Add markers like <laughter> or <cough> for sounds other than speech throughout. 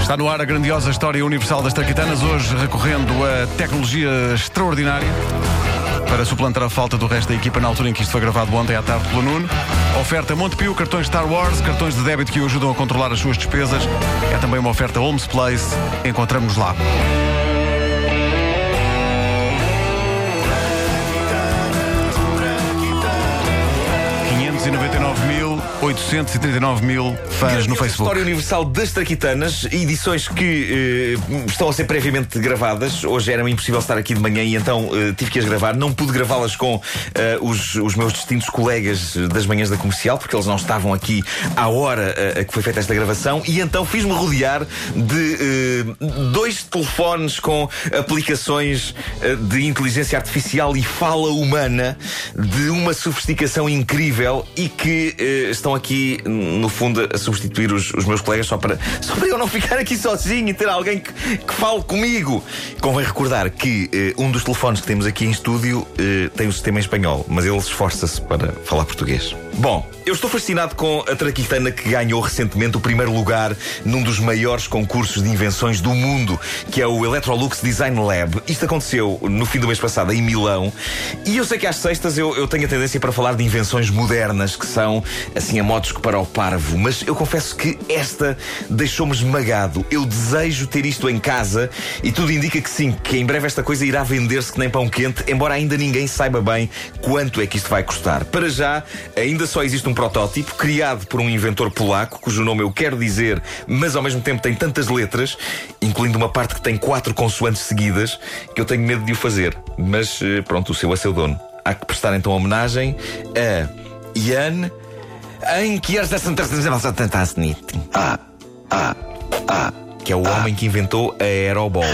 Está no ar a grandiosa história universal das traquitanas, hoje recorrendo a tecnologia extraordinária para suplantar a falta do resto da equipa na altura em que isto foi gravado ontem à tarde pelo Nuno. Oferta Montepio, cartões Star Wars, cartões de débito que o ajudam a controlar as suas despesas. É também uma oferta Homes Place. Encontramos lá. 839 mil fãs no Facebook. História Universal das Traquitanas, edições que eh, estão a ser previamente gravadas. Hoje era-me impossível estar aqui de manhã e então eh, tive que as gravar. Não pude gravá-las com eh, os, os, meus distintos colegas das manhãs da comercial, porque eles não estavam aqui à hora a que foi feita esta gravação. E então fiz-me rodear de dois telefones com aplicações de inteligência artificial e fala humana de uma sofisticação incrível e que estão aqui, no fundo, a substituir os, os, meus colegas só para, só para eu não ficar aqui sozinho e ter alguém que, que fale comigo. Convém recordar que uh, um dos telefones que temos aqui em estúdio uh, tem o um sistema em espanhol, mas ele esforça-se para falar português. Bom, eu estou fascinado com a traquitana que ganhou recentemente o primeiro lugar num dos maiores concursos de invenções do mundo, que é o Electrolux Design Lab. Isto aconteceu no fim do mês passado em Milão. E eu sei que às sextas eu, eu tenho a tendência para falar de invenções modernas, que são assim a modos que para o parvo. Mas eu confesso que esta deixou-me esmagado. Eu desejo ter isto em casa e tudo indica que sim, que em breve esta coisa irá vender-se que nem pão quente, embora ainda ninguém saiba bem quanto é que isto vai custar. Para já, ainda só existe um protótipo criado por um inventor polaco, cujo nome eu quero dizer, mas ao mesmo tempo tem tantas letras, incluindo uma parte que tem quatro consoantes seguidas, que eu tenho medo de o fazer. Mas eh, pronto, o seu é seu dono. Há que prestar então homenagem a em que esta Ah, ah, ah que é o ah. homem que inventou a Aerobol.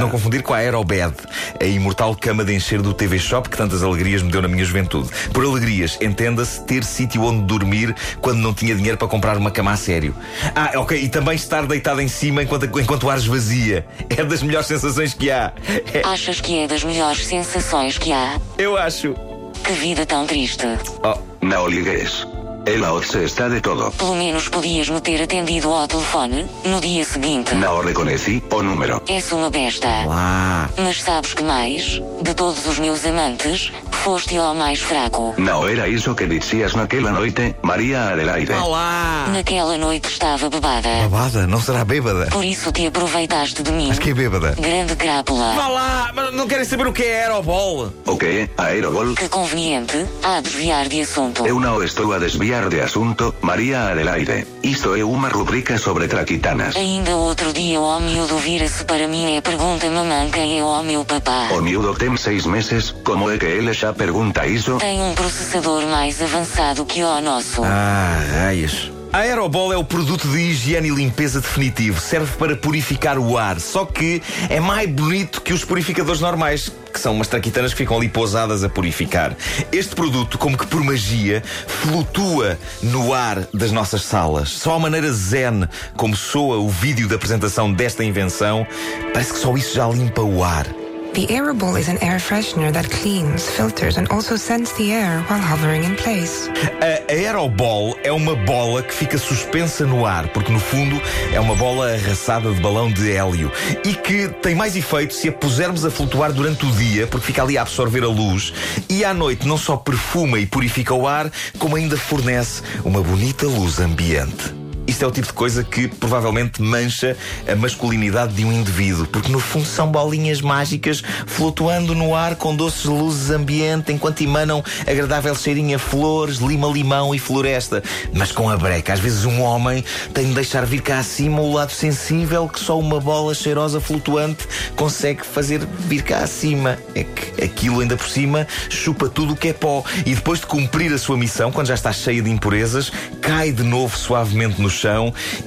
Não confundir com a Aerobed, a imortal cama de encher do TV Shop que tantas alegrias me deu na minha juventude. Por alegrias, entenda-se ter sítio onde dormir quando não tinha dinheiro para comprar uma cama a sério. Ah, ok, e também estar deitado em cima enquanto, enquanto o ar esvazia. É das melhores sensações que há. É... Achas que é das melhores sensações que há? Eu acho. Que vida tão triste. Oh, não ligues. Ela se está de todo. Pelo menos podias me ter atendido ao telefone no dia seguinte. Não reconheci o número. És uma besta. Lá. Mas sabes que mais? De todos os meus amantes, foste o mais fraco. Não era isso que dizias naquela noite, Maria Adelaide. Olá! Naquela noite estava bebada. Bebada? Não será bêbada? Por isso te aproveitaste de mim. Mas que é bêbada? Grande crápula. Vá lá! Mas querem saber o que é Aerobol? O que? Aerobol? Que conveniente. A desviar de assunto. Eu não estou a desviar de assunto, María Adelaide. Isto é uma rubrica sobre traquitanas. Ainda outro dia o miúdo vira-se para mim e pergunta mamãe quem é o meu papá. O miúdo tem seis meses, como é que ele já pergunta isso? Tem um processador mais avançado que o nosso. Ah, raios. A Aerobol é o produto de higiene e limpeza definitivo. Serve para purificar o ar. Só que é mais bonito que os purificadores normais, que são umas traquitanas que ficam ali pousadas a purificar. Este produto, como que por magia, flutua no ar das nossas salas. Só a maneira zen como soa o vídeo da apresentação desta invenção, parece que só isso já limpa o ar. The Aerobol is an air freshener that cleans, filters and also scents the air while hovering in place. A Aerobol é uma bola que fica suspensa no ar, porque no fundo é uma bola arraçada de balão de hélio e que tem mais efeito se a pusermos a flutuar durante o dia, porque fica ali a absorver a luz, e à noite não só perfuma e purifica o ar, como ainda fornece uma bonita luz ambiente. Isto é o tipo de coisa que provavelmente mancha a masculinidade de um indivíduo, porque no fundo são bolinhas mágicas flutuando no ar com doces luzes ambiente enquanto emanam agradável cheirinho a flores, lima-limão e floresta. Mas com a breca, às vezes um homem tem de deixar vir cá acima o lado sensível que só uma bola cheirosa flutuante consegue fazer vir cá acima. É que aquilo ainda por cima chupa tudo o que é pó e depois de cumprir a sua missão, quando já está cheia de impurezas, cai de novo suavemente no chão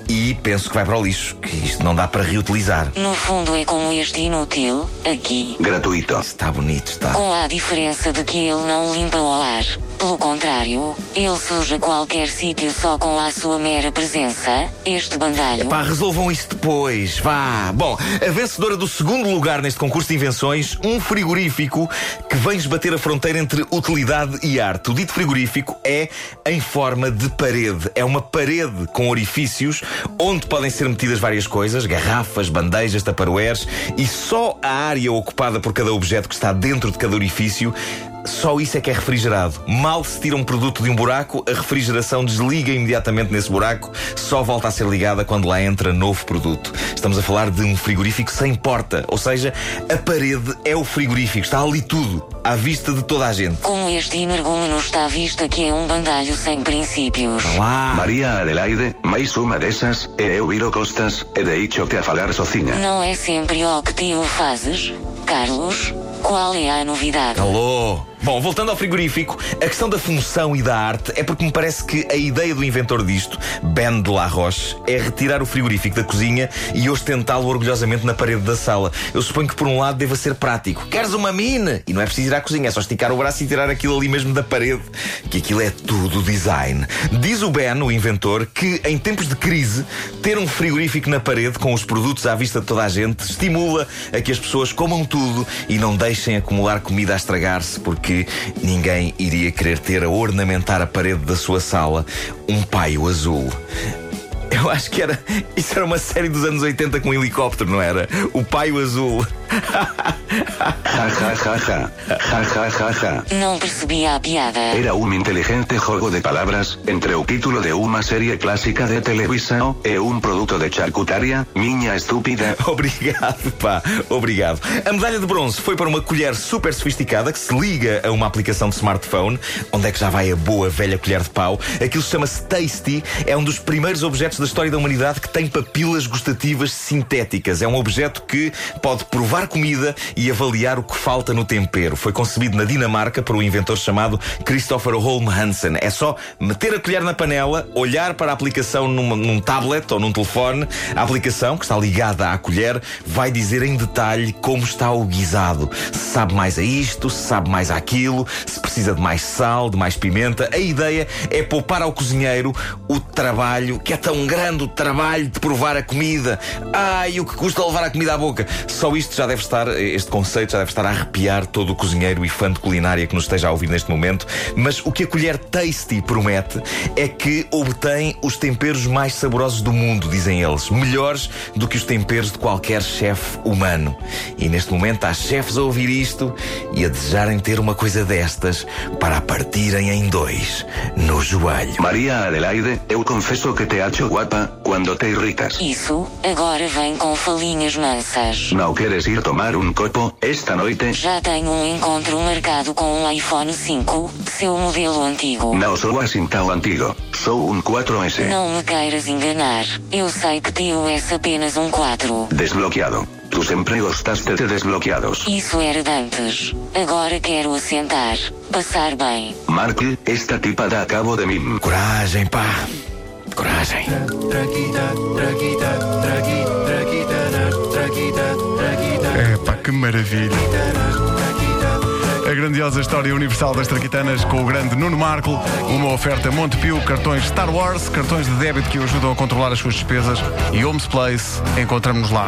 e penso que vai para o lixo, que isto não dá para reutilizar. No fundo é como este inútil, aqui. Gratuito. Está bonito, está. Com a diferença de que ele não limpa o ar. Contrário, ele surge a qualquer sítio só com a sua mera presença, este bandalho. Pá, resolvam isso depois, vá. Bom, a vencedora do segundo lugar neste concurso de invenções, um frigorífico que vem esbater a fronteira entre utilidade e arte. O dito frigorífico é em forma de parede. É uma parede com orifícios onde podem ser metidas várias coisas, garrafas, bandejas, taparoeiros, e só a área ocupada por cada objeto que está dentro de cada orifício só isso é que é refrigerado. Mal se tira um produto de um buraco, a refrigeração desliga imediatamente nesse buraco, só volta a ser ligada quando lá entra novo produto. Estamos a falar de um frigorífico sem porta, ou seja, a parede é o frigorífico, está ali tudo, à vista de toda a gente. Como este energúmeno está à vista que é um bandalho sem princípios. Lá. María Adelaide, máis unha desas, e eu viro costas, e deixo-te a falar sozinha. Não é sempre o que te o fazes, Carlos? Qual é a novidade? Alô? Bom, voltando ao frigorífico, a questão da função e da arte é porque me parece que a ideia do inventor disto, Ben de La Roche, é retirar o frigorífico da cozinha e ostentá-lo orgulhosamente na parede da sala. Eu suponho que por um lado deva ser prático. Queres uma mine? E não é preciso ir à cozinha, é só esticar o braço e tirar aquilo ali mesmo da parede. Que aquilo é tudo design. Diz o Ben, o inventor, que em tempos de crise, ter um frigorífico na parede com os produtos à vista de toda a gente estimula a que as pessoas comam tudo e não deixem acumular comida a estragar-se, porque ninguém iria querer ter a ornamentar a parede da sua sala um paio azul. Eu acho que era. Isso era uma série dos anos 80 com um helicóptero, não era? O paio azul. Ja, ja, ja, ja. Ja, ja, ja, ja. Não percebi a piada. Era un inteligente jogo de palabras entre o título de unha serie clásica de televisão e un produto de charcutaria, miña estúpida. <laughs> Obrigado, pá, obrigado. A medalha de bronze foi para uma colher super sofisticada que se liga a uma aplicação de smartphone. Onde é que já vai a boa velha colher de pau? Aquilo chama-se Tasty, é um dos primeiros objetos da história da humanidade que tem papilas gustativas sintéticas. É um objeto que pode provar comida e avaliar o que falta no tempero. Foi concebido na Dinamarca por um inventor chamado Christopher Holm Hansen. É só meter a colher na panela, olhar para a aplicação numa- num tablet ou num telefone. A aplicação, que está ligada à colher, vai dizer em detalhe como está o guisado. Se sabe mais a isto, se sabe mais àquilo, se precisa de mais sal, de mais pimenta. A ideia é poupar ao cozinheiro o trabalho, que é tão grande o trabalho de provar a comida. Ai, o que custa levar a comida à boca. Só isto já deve estar, este conceito já deve estar a arrepiar todo o cozinheiro e fã de culinária que nos esteja a ouvir neste momento. Mas o que a colher Tasty promete é que obtém os temperos mais saborosos do mundo, dizem eles. Melhores do que os temperos de qualquer chefe humano. E neste momento há chefes a ouvir isto e a desejarem ter uma coisa destas para a partirem em dois no joelho. María Adelaide, eu confeso que te acho guapa quando te irritas. Isso, agora vem com falinhas mansas. Não queres ir tomar um copo esta noite? Já tenho um encontro marcado com um iPhone 5, seu modelo antigo. Não sou assim tão antigo. Sou um 4S. Não me queiras enganar. Eu sei que teu é apenas um 4. Desbloqueado. Tus sempre gostaste de desbloqueados. Isso era de antes. Agora quero assentar. Passar bem. Mark, esta tipa dá cabo de mim. Coragem, pá. Coragem. É pá, que maravilha. A grandiosa história universal das traquitanas com o grande Nuno Marco, uma oferta Montepio, cartões Star Wars, cartões de débito que o ajudam a controlar as suas despesas e Homes Place. Encontramos-nos lá.